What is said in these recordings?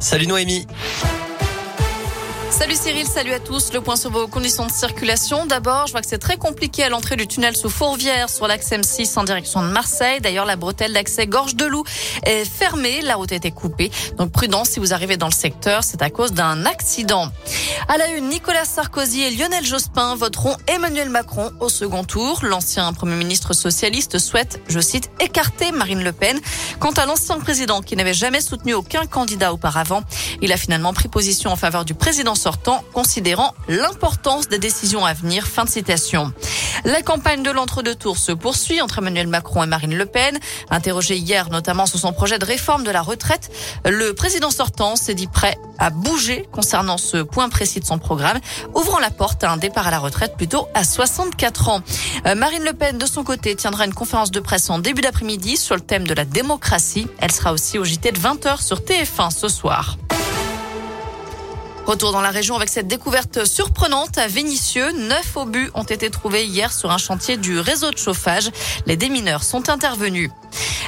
Salut Noémie. Salut Cyril, salut à tous. Le point sur vos conditions de circulation. D'abord, je vois que c'est très compliqué à l'entrée du tunnel sous Fourvière sur l'axe M6 en direction de Marseille. D'ailleurs, la bretelle d'accès Gorge de Loup est fermée. La route a été coupée. Donc prudence si vous arrivez dans le secteur. C'est à cause d'un accident. À la une, Nicolas Sarkozy et Lionel Jospin voteront Emmanuel Macron au second tour. L'ancien premier ministre socialiste souhaite, je cite, écarter Marine Le Pen. Quant à l'ancien président qui n'avait jamais soutenu aucun candidat auparavant, il a finalement pris position en faveur du président sortant, considérant l'importance des décisions à venir. Fin de citation. La campagne de l'entre-deux tours se poursuit entre Emmanuel Macron et Marine Le Pen. Interrogé hier notamment sur son projet de réforme de la retraite, le président sortant s'est dit prêt à bouger concernant ce point précis de son programme, ouvrant la porte à un départ à la retraite plutôt à 64 ans. Euh, Marine Le Pen, de son côté, tiendra une conférence de presse en début d'après-midi sur le thème de la démocratie. Elle sera aussi au JT de 20h sur TF1 ce soir. Retour dans la région avec cette découverte surprenante à Vénissieux. Neuf obus ont été trouvés hier sur un chantier du réseau de chauffage. Les démineurs sont intervenus.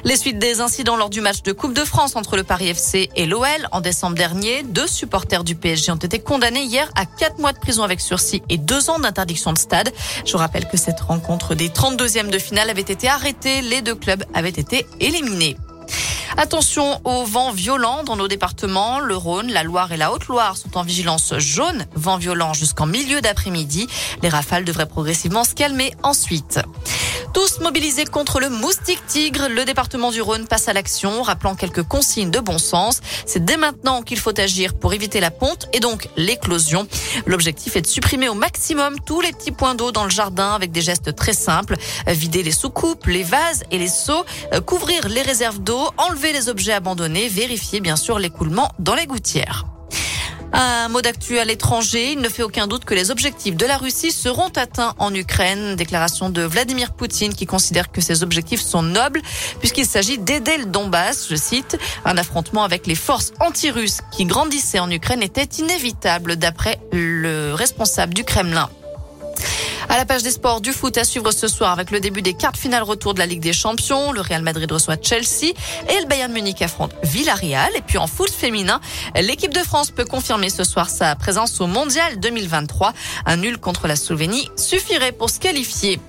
Les suites des incidents lors du match de Coupe de France entre le Paris FC et l'OL en décembre dernier, deux supporters du PSG ont été condamnés hier à quatre mois de prison avec sursis et deux ans d'interdiction de stade. Je rappelle que cette rencontre des 32e de finale avait été arrêtée. Les deux clubs avaient été éliminés. Attention aux vents violents dans nos départements. Le Rhône, la Loire et la Haute-Loire sont en vigilance jaune. Vent violent jusqu'en milieu d'après-midi. Les rafales devraient progressivement se calmer ensuite. Tous mobilisés contre le moustique tigre, le département du Rhône passe à l'action, rappelant quelques consignes de bon sens. C'est dès maintenant qu'il faut agir pour éviter la ponte et donc l'éclosion. L'objectif est de supprimer au maximum tous les petits points d'eau dans le jardin avec des gestes très simples. Vider les soucoupes, les vases et les seaux, couvrir les réserves d'eau, enlever les objets abandonnés, vérifier bien sûr l'écoulement dans les gouttières. Un mot d'actu à l'étranger. Il ne fait aucun doute que les objectifs de la Russie seront atteints en Ukraine. Déclaration de Vladimir Poutine qui considère que ces objectifs sont nobles puisqu'il s'agit d'aider le Donbass. Je cite, un affrontement avec les forces anti-russes qui grandissaient en Ukraine était inévitable d'après le responsable du Kremlin. À la page des sports du foot à suivre ce soir avec le début des quarts finales retour de la Ligue des Champions. Le Real Madrid reçoit Chelsea et le Bayern Munich affronte Villarreal. Et puis en foot féminin, l'équipe de France peut confirmer ce soir sa présence au Mondial 2023. Un nul contre la Slovénie suffirait pour se qualifier.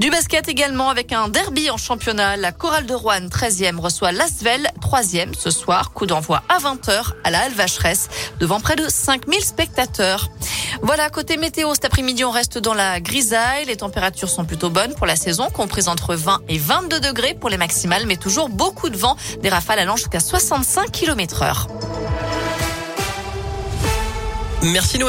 Du basket également avec un derby en championnat. La Chorale de Rouen, 13e, reçoit Lasvel, 3e ce soir. Coup d'envoi à 20h à la Alvacheresse devant près de 5000 spectateurs. Voilà, côté météo, cet après-midi, on reste dans la grisaille. Les températures sont plutôt bonnes pour la saison, comprises entre 20 et 22 degrés pour les maximales, mais toujours beaucoup de vent, des rafales allant jusqu'à 65 km heure. Merci.